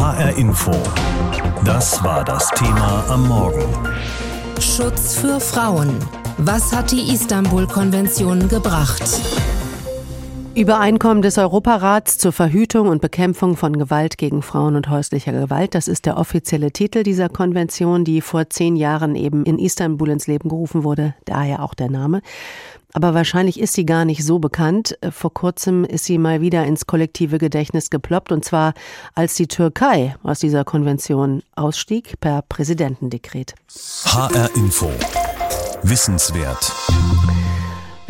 HR Info. Das war das Thema am Morgen. Schutz für Frauen. Was hat die Istanbul-Konvention gebracht? Übereinkommen des Europarats zur Verhütung und Bekämpfung von Gewalt gegen Frauen und häuslicher Gewalt. Das ist der offizielle Titel dieser Konvention, die vor zehn Jahren eben in Istanbul ins Leben gerufen wurde. Daher auch der Name. Aber wahrscheinlich ist sie gar nicht so bekannt. Vor kurzem ist sie mal wieder ins kollektive Gedächtnis geploppt, und zwar als die Türkei aus dieser Konvention ausstieg per Präsidentendekret. HR Info. Wissenswert.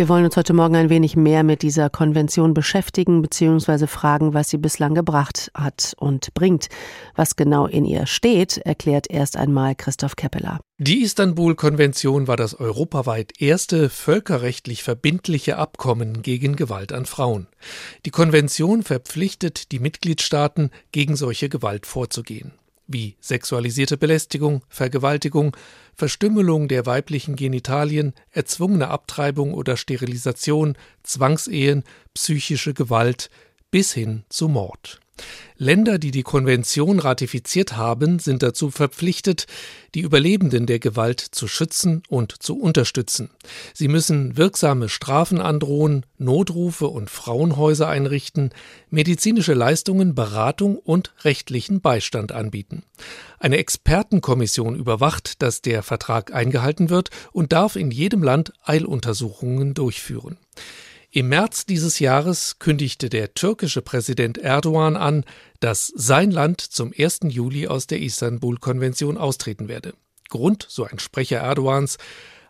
Wir wollen uns heute Morgen ein wenig mehr mit dieser Konvention beschäftigen bzw. fragen, was sie bislang gebracht hat und bringt. Was genau in ihr steht, erklärt erst einmal Christoph Keppeler. Die Istanbul-Konvention war das europaweit erste völkerrechtlich verbindliche Abkommen gegen Gewalt an Frauen. Die Konvention verpflichtet die Mitgliedstaaten, gegen solche Gewalt vorzugehen wie sexualisierte Belästigung, Vergewaltigung, Verstümmelung der weiblichen Genitalien, erzwungene Abtreibung oder Sterilisation, Zwangsehen, psychische Gewalt bis hin zu Mord. Länder, die die Konvention ratifiziert haben, sind dazu verpflichtet, die Überlebenden der Gewalt zu schützen und zu unterstützen. Sie müssen wirksame Strafen androhen, Notrufe und Frauenhäuser einrichten, medizinische Leistungen, Beratung und rechtlichen Beistand anbieten. Eine Expertenkommission überwacht, dass der Vertrag eingehalten wird und darf in jedem Land Eiluntersuchungen durchführen. Im März dieses Jahres kündigte der türkische Präsident Erdogan an, dass sein Land zum 1. Juli aus der Istanbul-Konvention austreten werde. Grund, so ein Sprecher Erdogans,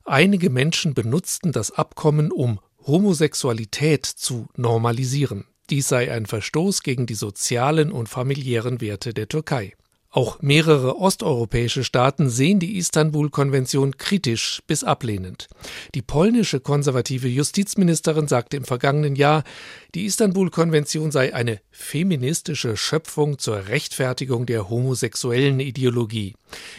einige Menschen benutzten das Abkommen, um Homosexualität zu normalisieren. Dies sei ein Verstoß gegen die sozialen und familiären Werte der Türkei. Auch mehrere osteuropäische Staaten sehen die Istanbul-Konvention kritisch bis ablehnend. Die polnische konservative Justizministerin sagte im vergangenen Jahr, die Istanbul-Konvention sei eine feministische Schöpfung zur Rechtfertigung der homosexuellen Ideologie.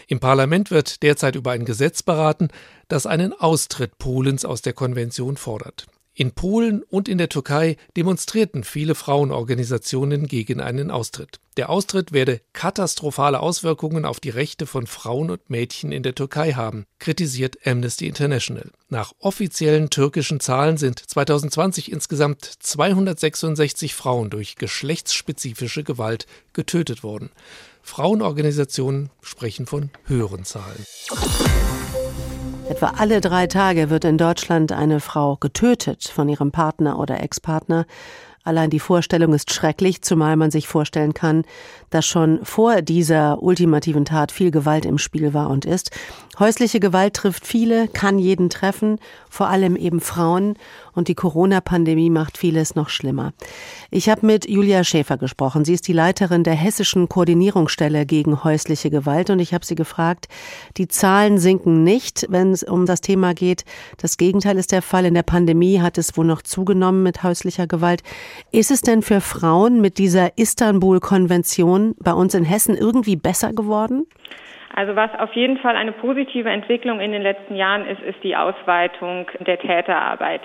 Im Parlament wird derzeit über ein Gesetz beraten, das einen Austritt Polens aus der Konvention fordert. In Polen und in der Türkei demonstrierten viele Frauenorganisationen gegen einen Austritt. Der Austritt werde katastrophale Auswirkungen auf die Rechte von Frauen und Mädchen in der Türkei haben, kritisiert Amnesty International. Nach offiziellen türkischen Zahlen sind 2020 insgesamt 266 Frauen durch geschlechtsspezifische Gewalt getötet worden. Frauenorganisationen sprechen von höheren Zahlen. Etwa alle drei Tage wird in Deutschland eine Frau getötet von ihrem Partner oder Ex-Partner. Allein die Vorstellung ist schrecklich, zumal man sich vorstellen kann, dass schon vor dieser ultimativen Tat viel Gewalt im Spiel war und ist. Häusliche Gewalt trifft viele, kann jeden treffen, vor allem eben Frauen. Und die Corona-Pandemie macht vieles noch schlimmer. Ich habe mit Julia Schäfer gesprochen. Sie ist die Leiterin der hessischen Koordinierungsstelle gegen häusliche Gewalt. Und ich habe sie gefragt, die Zahlen sinken nicht, wenn es um das Thema geht. Das Gegenteil ist der Fall. In der Pandemie hat es wohl noch zugenommen mit häuslicher Gewalt. Ist es denn für Frauen mit dieser Istanbul-Konvention bei uns in Hessen irgendwie besser geworden? Also was auf jeden Fall eine positive Entwicklung in den letzten Jahren ist, ist die Ausweitung der Täterarbeit.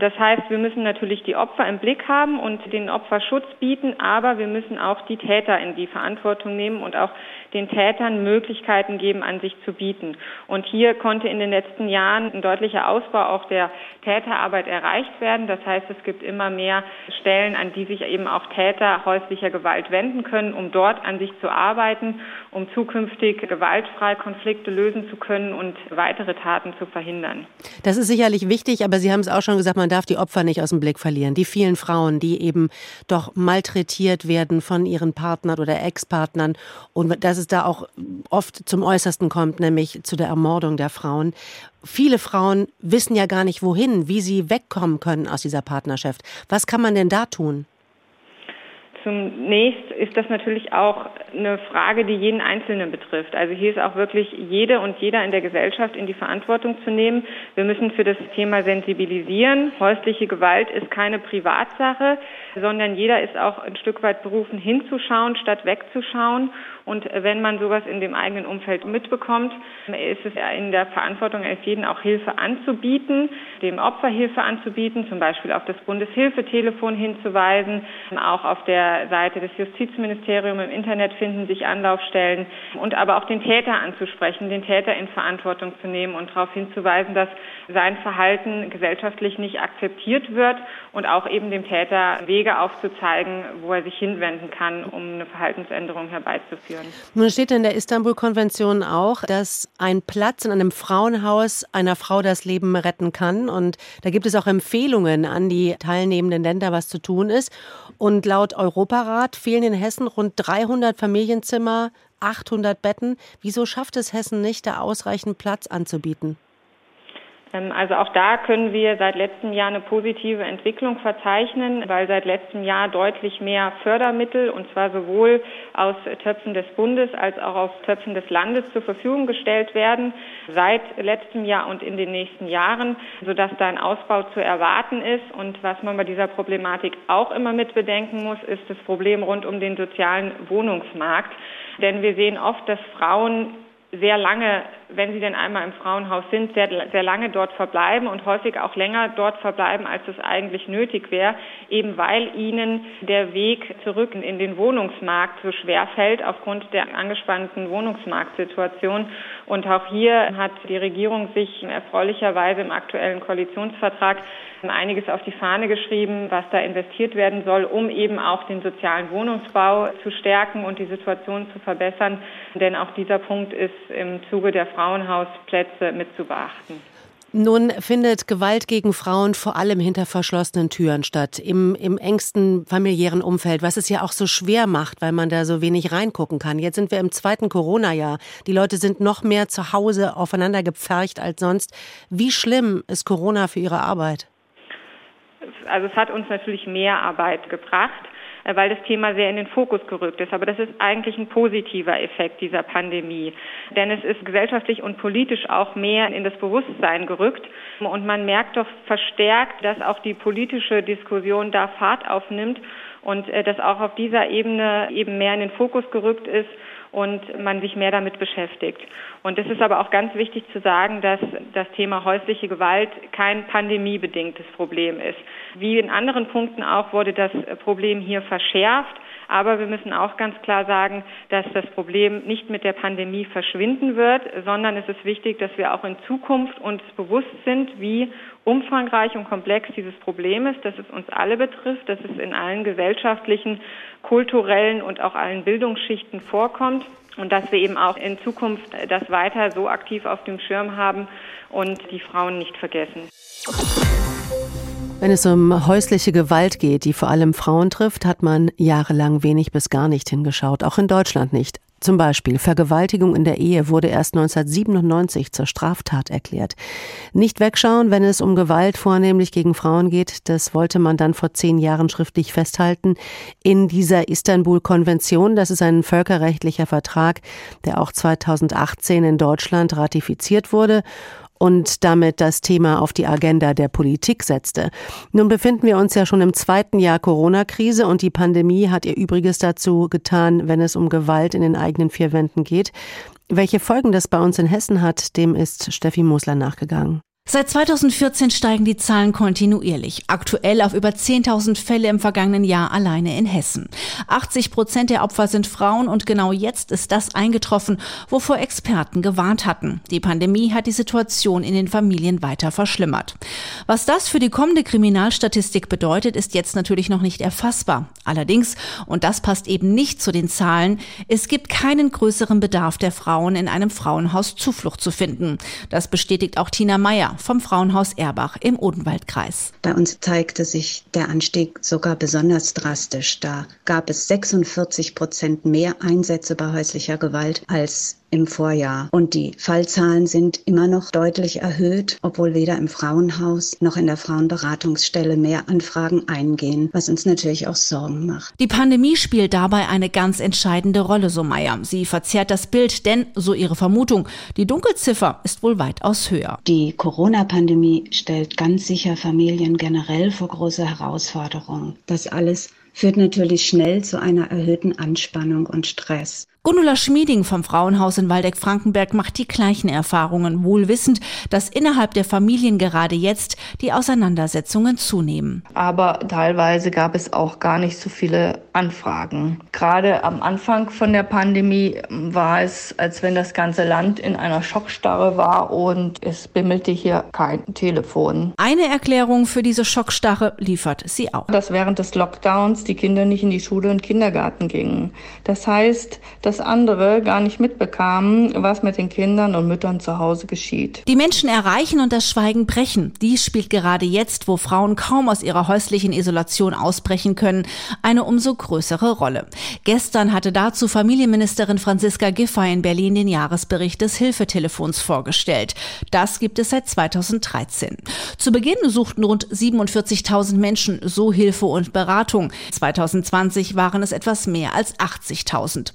Das heißt, wir müssen natürlich die Opfer im Blick haben und den Opferschutz bieten, aber wir müssen auch die Täter in die Verantwortung nehmen und auch den Tätern Möglichkeiten geben, an sich zu bieten. Und hier konnte in den letzten Jahren ein deutlicher Ausbau auch der Täterarbeit erreicht werden. Das heißt, es gibt immer mehr Stellen, an die sich eben auch Täter häuslicher Gewalt wenden können, um dort an sich zu arbeiten, um zukünftig gewaltfrei Konflikte lösen zu können und weitere Taten zu verhindern. Das ist sicherlich wichtig, aber Sie haben es auch schon gesagt, man darf die Opfer nicht aus dem Blick verlieren. Die vielen Frauen, die eben doch malträtiert werden von ihren Partnern oder Ex-Partnern und dass es da auch oft zum Äußersten kommt, nämlich zu der Ermordung der Frauen. Viele Frauen wissen ja gar nicht wohin, wie sie wegkommen können aus dieser Partnerschaft. Was kann man denn da tun? Zunächst ist das natürlich auch eine Frage, die jeden Einzelnen betrifft. Also hier ist auch wirklich jede und jeder in der Gesellschaft in die Verantwortung zu nehmen. Wir müssen für das Thema sensibilisieren. Häusliche Gewalt ist keine Privatsache, sondern jeder ist auch ein Stück weit berufen, hinzuschauen, statt wegzuschauen. Und wenn man sowas in dem eigenen Umfeld mitbekommt, ist es in der Verantwortung eines jeden auch Hilfe anzubieten, dem Opfer Hilfe anzubieten, zum Beispiel auf das Bundeshilfetelefon hinzuweisen, auch auf der Seite des Justizministeriums im Internet finden sich Anlaufstellen und aber auch den Täter anzusprechen, den Täter in Verantwortung zu nehmen und darauf hinzuweisen, dass sein Verhalten gesellschaftlich nicht akzeptiert wird und auch eben dem Täter Wege aufzuzeigen, wo er sich hinwenden kann, um eine Verhaltensänderung herbeizuführen. Nun steht in der Istanbul-Konvention auch, dass ein Platz in einem Frauenhaus einer Frau das Leben retten kann. Und da gibt es auch Empfehlungen an die teilnehmenden Länder, was zu tun ist. Und laut Europarat fehlen in Hessen rund 300 Familienzimmer, 800 Betten. Wieso schafft es Hessen nicht, da ausreichend Platz anzubieten? Ähm, also auch da können wir seit letztem Jahr eine positive Entwicklung verzeichnen, weil seit letztem Jahr deutlich mehr Fördermittel, und zwar sowohl aus Töpfen des Bundes als auch aus Töpfen des Landes zur Verfügung gestellt werden, seit letztem Jahr und in den nächsten Jahren, sodass da ein Ausbau zu erwarten ist. Und was man bei dieser Problematik auch immer mit bedenken muss, ist das Problem rund um den sozialen Wohnungsmarkt. Denn wir sehen oft, dass Frauen sehr lange, wenn sie denn einmal im Frauenhaus sind, sehr, sehr lange dort verbleiben und häufig auch länger dort verbleiben, als es eigentlich nötig wäre, eben weil ihnen der Weg zurück in den Wohnungsmarkt so schwer fällt aufgrund der angespannten Wohnungsmarktsituation. Und auch hier hat die Regierung sich erfreulicherweise im aktuellen Koalitionsvertrag einiges auf die Fahne geschrieben, was da investiert werden soll, um eben auch den sozialen Wohnungsbau zu stärken und die Situation zu verbessern. Denn auch dieser Punkt ist im Zuge der Frauenhausplätze mit zu beachten. Nun findet Gewalt gegen Frauen vor allem hinter verschlossenen Türen statt, im, im engsten familiären Umfeld, was es ja auch so schwer macht, weil man da so wenig reingucken kann. Jetzt sind wir im zweiten Corona-Jahr. Die Leute sind noch mehr zu Hause aufeinander gepfercht als sonst. Wie schlimm ist Corona für Ihre Arbeit? Also es hat uns natürlich mehr Arbeit gebracht weil das Thema sehr in den Fokus gerückt ist. Aber das ist eigentlich ein positiver Effekt dieser Pandemie. Denn es ist gesellschaftlich und politisch auch mehr in das Bewusstsein gerückt. Und man merkt doch verstärkt, dass auch die politische Diskussion da Fahrt aufnimmt und äh, dass auch auf dieser Ebene eben mehr in den Fokus gerückt ist und man sich mehr damit beschäftigt. Und es ist aber auch ganz wichtig zu sagen, dass das Thema häusliche Gewalt kein pandemiebedingtes Problem ist. Wie in anderen Punkten auch wurde das Problem hier verschärft. Aber wir müssen auch ganz klar sagen, dass das Problem nicht mit der Pandemie verschwinden wird, sondern es ist wichtig, dass wir auch in Zukunft uns bewusst sind, wie umfangreich und komplex dieses Problem ist, dass es uns alle betrifft, dass es in allen gesellschaftlichen, kulturellen und auch allen Bildungsschichten vorkommt und dass wir eben auch in Zukunft das weiter so aktiv auf dem Schirm haben und die Frauen nicht vergessen. Wenn es um häusliche Gewalt geht, die vor allem Frauen trifft, hat man jahrelang wenig bis gar nicht hingeschaut, auch in Deutschland nicht. Zum Beispiel Vergewaltigung in der Ehe wurde erst 1997 zur Straftat erklärt. Nicht wegschauen, wenn es um Gewalt vornehmlich gegen Frauen geht, das wollte man dann vor zehn Jahren schriftlich festhalten in dieser Istanbul-Konvention. Das ist ein völkerrechtlicher Vertrag, der auch 2018 in Deutschland ratifiziert wurde und damit das Thema auf die Agenda der Politik setzte. Nun befinden wir uns ja schon im zweiten Jahr Corona-Krise und die Pandemie hat ihr Übriges dazu getan, wenn es um Gewalt in den eigenen vier Wänden geht. Welche Folgen das bei uns in Hessen hat, dem ist Steffi Mosler nachgegangen. Seit 2014 steigen die Zahlen kontinuierlich. Aktuell auf über 10.000 Fälle im vergangenen Jahr alleine in Hessen. 80 Prozent der Opfer sind Frauen und genau jetzt ist das eingetroffen, wovor Experten gewarnt hatten. Die Pandemie hat die Situation in den Familien weiter verschlimmert. Was das für die kommende Kriminalstatistik bedeutet, ist jetzt natürlich noch nicht erfassbar. Allerdings, und das passt eben nicht zu den Zahlen, es gibt keinen größeren Bedarf der Frauen in einem Frauenhaus Zuflucht zu finden. Das bestätigt auch Tina Meyer vom Frauenhaus Erbach im Odenwaldkreis. Bei uns zeigte sich der Anstieg sogar besonders drastisch. Da gab es 46 Prozent mehr Einsätze bei häuslicher Gewalt als im Vorjahr. Und die Fallzahlen sind immer noch deutlich erhöht, obwohl weder im Frauenhaus noch in der Frauenberatungsstelle mehr Anfragen eingehen, was uns natürlich auch Sorgen macht. Die Pandemie spielt dabei eine ganz entscheidende Rolle, so Meier. Sie verzerrt das Bild, denn, so ihre Vermutung, die Dunkelziffer ist wohl weitaus höher. Die Corona-Pandemie stellt ganz sicher Familien generell vor große Herausforderungen. Das alles führt natürlich schnell zu einer erhöhten Anspannung und Stress. Gundula Schmieding vom Frauenhaus in Waldeck-Frankenberg macht die gleichen Erfahrungen, wohl wissend, dass innerhalb der Familien gerade jetzt die Auseinandersetzungen zunehmen. Aber teilweise gab es auch gar nicht so viele Anfragen. Gerade am Anfang von der Pandemie war es, als wenn das ganze Land in einer Schockstarre war und es bimmelte hier kein Telefon. Eine Erklärung für diese Schockstarre liefert sie auch. Dass während des Lockdowns die Kinder nicht in die Schule und Kindergarten gingen. Das heißt, dass dass andere gar nicht mitbekamen, was mit den Kindern und Müttern zu Hause geschieht. Die Menschen erreichen und das Schweigen brechen. Dies spielt gerade jetzt, wo Frauen kaum aus ihrer häuslichen Isolation ausbrechen können, eine umso größere Rolle. Gestern hatte dazu Familienministerin Franziska Giffey in Berlin den Jahresbericht des Hilfetelefons vorgestellt. Das gibt es seit 2013. Zu Beginn suchten rund 47.000 Menschen so Hilfe und Beratung. 2020 waren es etwas mehr als 80.000.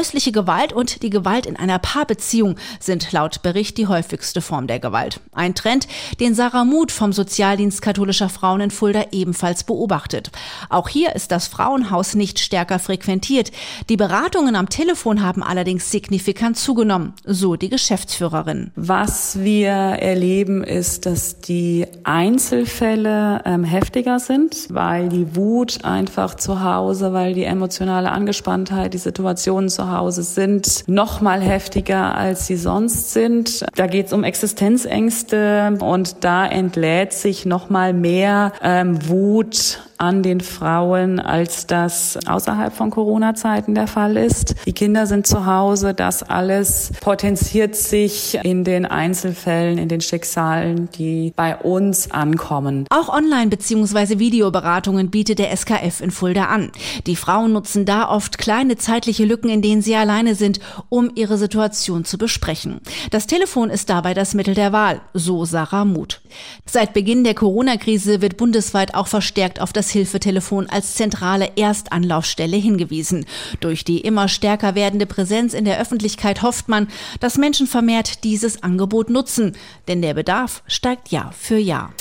Häusliche Gewalt und die Gewalt in einer Paarbeziehung sind laut Bericht die häufigste Form der Gewalt. Ein Trend, den Sarah Muth vom Sozialdienst katholischer Frauen in Fulda ebenfalls beobachtet. Auch hier ist das Frauenhaus nicht stärker frequentiert. Die Beratungen am Telefon haben allerdings signifikant zugenommen, so die Geschäftsführerin. Was wir erleben, ist, dass die Einzelfälle ähm, heftiger sind, weil die Wut einfach zu Hause, weil die emotionale Angespanntheit, die Situation zu Hause sind, noch mal heftiger, als sie sonst sind. Da geht es um Existenzängste und da entlädt sich noch mal mehr ähm, Wut an den Frauen, als das außerhalb von Corona-Zeiten der Fall ist. Die Kinder sind zu Hause, das alles potenziert sich in den Einzelfällen, in den Schicksalen, die bei uns ankommen. Auch Online- bzw. Videoberatungen bietet der SKF in Fulda an. Die Frauen nutzen da oft kleine zeitliche Lücken, in denen sie alleine sind, um ihre Situation zu besprechen. Das Telefon ist dabei das Mittel der Wahl, so Sarah Muth. Seit Beginn der Corona-Krise wird bundesweit auch verstärkt auf das Hilfetelefon als zentrale Erstanlaufstelle hingewiesen. Durch die immer stärker werdende Präsenz in der Öffentlichkeit hofft man, dass Menschen vermehrt dieses Angebot nutzen, denn der Bedarf steigt Jahr für Jahr.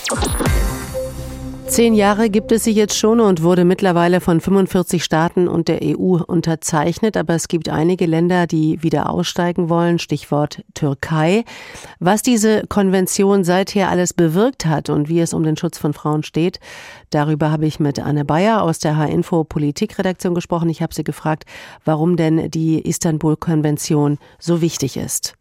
Zehn Jahre gibt es sie jetzt schon und wurde mittlerweile von 45 Staaten und der EU unterzeichnet. Aber es gibt einige Länder, die wieder aussteigen wollen. Stichwort Türkei. Was diese Konvention seither alles bewirkt hat und wie es um den Schutz von Frauen steht, darüber habe ich mit Anne Bayer aus der H-Info Politikredaktion gesprochen. Ich habe sie gefragt, warum denn die Istanbul-Konvention so wichtig ist.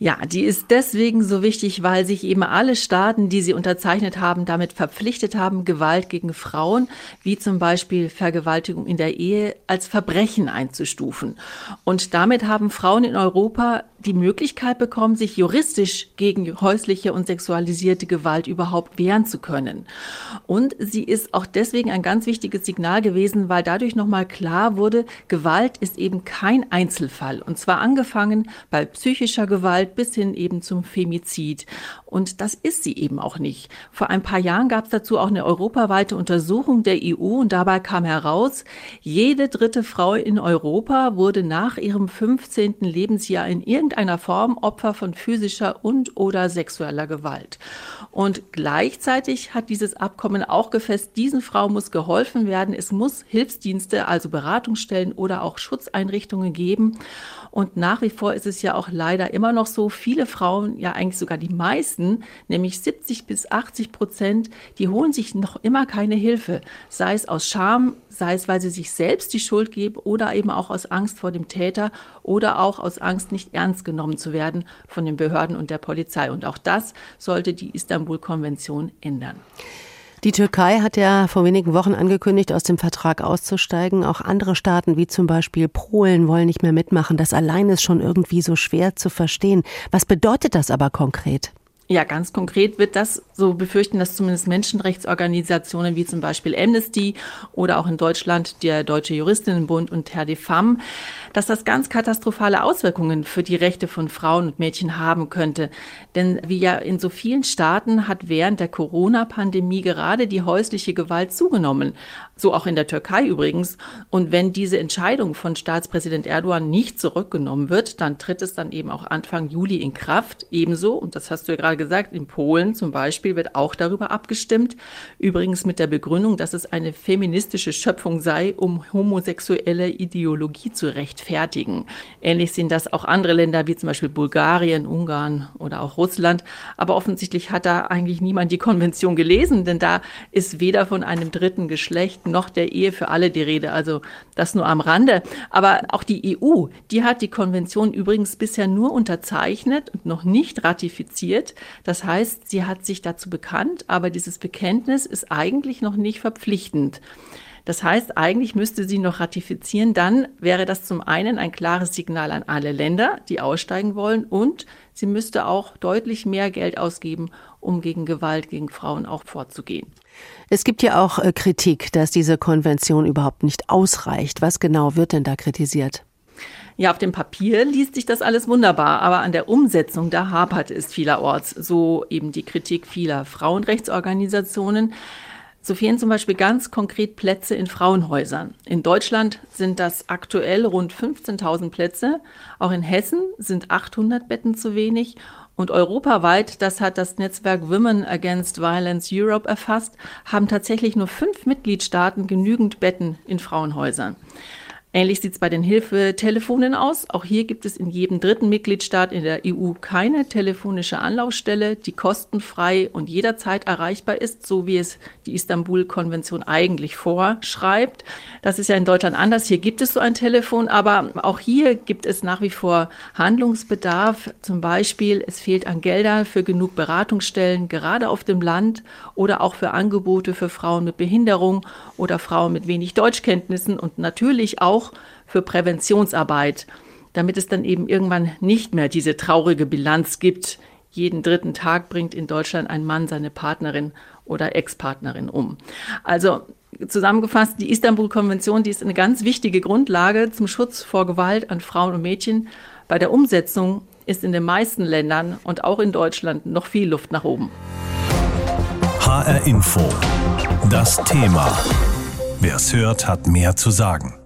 Ja, die ist deswegen so wichtig, weil sich eben alle Staaten, die sie unterzeichnet haben, damit verpflichtet haben, Gewalt gegen Frauen, wie zum Beispiel Vergewaltigung in der Ehe, als Verbrechen einzustufen. Und damit haben Frauen in Europa die Möglichkeit bekommen, sich juristisch gegen häusliche und sexualisierte Gewalt überhaupt wehren zu können. Und sie ist auch deswegen ein ganz wichtiges Signal gewesen, weil dadurch nochmal klar wurde, Gewalt ist eben kein Einzelfall. Und zwar angefangen bei psychischer Gewalt bis hin eben zum Femizid. Und das ist sie eben auch nicht. Vor ein paar Jahren gab es dazu auch eine europaweite Untersuchung der EU und dabei kam heraus, jede dritte Frau in Europa wurde nach ihrem 15. Lebensjahr in irgendeiner Form Opfer von physischer und oder sexueller Gewalt. Und gleichzeitig hat dieses Abkommen auch gefasst, diesen Frauen muss geholfen werden. Es muss Hilfsdienste, also Beratungsstellen oder auch Schutzeinrichtungen geben. Und nach wie vor ist es ja auch leider immer noch so, viele Frauen, ja eigentlich sogar die meisten, nämlich 70 bis 80 Prozent, die holen sich noch immer keine Hilfe. Sei es aus Scham, sei es, weil sie sich selbst die Schuld geben oder eben auch aus Angst vor dem Täter oder auch aus Angst, nicht ernst genommen zu werden von den Behörden und der Polizei. Und auch das sollte die Istanbul-Konvention ändern. Die Türkei hat ja vor wenigen Wochen angekündigt, aus dem Vertrag auszusteigen. Auch andere Staaten wie zum Beispiel Polen wollen nicht mehr mitmachen. Das allein ist schon irgendwie so schwer zu verstehen. Was bedeutet das aber konkret? Ja, ganz konkret wird das, so befürchten das zumindest Menschenrechtsorganisationen wie zum Beispiel Amnesty oder auch in Deutschland der Deutsche Juristinnenbund und Herr de Femme, dass das ganz katastrophale Auswirkungen für die Rechte von Frauen und Mädchen haben könnte. Denn wie ja in so vielen Staaten hat während der Corona-Pandemie gerade die häusliche Gewalt zugenommen. So auch in der Türkei übrigens. Und wenn diese Entscheidung von Staatspräsident Erdogan nicht zurückgenommen wird, dann tritt es dann eben auch Anfang Juli in Kraft. Ebenso, und das hast du ja gerade gesagt, in Polen zum Beispiel wird auch darüber abgestimmt. Übrigens mit der Begründung, dass es eine feministische Schöpfung sei, um homosexuelle Ideologie zu rechtfertigen. Ähnlich sehen das auch andere Länder wie zum Beispiel Bulgarien, Ungarn oder auch Russland. Aber offensichtlich hat da eigentlich niemand die Konvention gelesen, denn da ist weder von einem dritten Geschlecht noch der Ehe für alle die Rede. Also das nur am Rande. Aber auch die EU, die hat die Konvention übrigens bisher nur unterzeichnet und noch nicht ratifiziert. Das heißt, sie hat sich dazu bekannt, aber dieses Bekenntnis ist eigentlich noch nicht verpflichtend. Das heißt, eigentlich müsste sie noch ratifizieren. Dann wäre das zum einen ein klares Signal an alle Länder, die aussteigen wollen, und sie müsste auch deutlich mehr Geld ausgeben, um gegen Gewalt gegen Frauen auch vorzugehen. Es gibt ja auch äh, Kritik, dass diese Konvention überhaupt nicht ausreicht. Was genau wird denn da kritisiert? Ja, auf dem Papier liest sich das alles wunderbar, aber an der Umsetzung, da hapert es vielerorts. So eben die Kritik vieler Frauenrechtsorganisationen. So fehlen zum Beispiel ganz konkret Plätze in Frauenhäusern. In Deutschland sind das aktuell rund 15.000 Plätze. Auch in Hessen sind 800 Betten zu wenig. Und europaweit, das hat das Netzwerk Women Against Violence Europe erfasst, haben tatsächlich nur fünf Mitgliedstaaten genügend Betten in Frauenhäusern. Ähnlich sieht es bei den Hilfetelefonen aus. Auch hier gibt es in jedem dritten Mitgliedstaat in der EU keine telefonische Anlaufstelle, die kostenfrei und jederzeit erreichbar ist, so wie es die Istanbul-Konvention eigentlich vorschreibt. Das ist ja in Deutschland anders. Hier gibt es so ein Telefon, aber auch hier gibt es nach wie vor Handlungsbedarf. Zum Beispiel, es fehlt an Geldern für genug Beratungsstellen, gerade auf dem Land oder auch für Angebote für Frauen mit Behinderung oder Frauen mit wenig Deutschkenntnissen und natürlich auch für Präventionsarbeit, damit es dann eben irgendwann nicht mehr diese traurige Bilanz gibt. Jeden dritten Tag bringt in Deutschland ein Mann seine Partnerin oder Ex-Partnerin um. Also zusammengefasst, die Istanbul-Konvention, die ist eine ganz wichtige Grundlage zum Schutz vor Gewalt an Frauen und Mädchen. Bei der Umsetzung ist in den meisten Ländern und auch in Deutschland noch viel Luft nach oben. HR Info. Das Thema. Wer es hört, hat mehr zu sagen.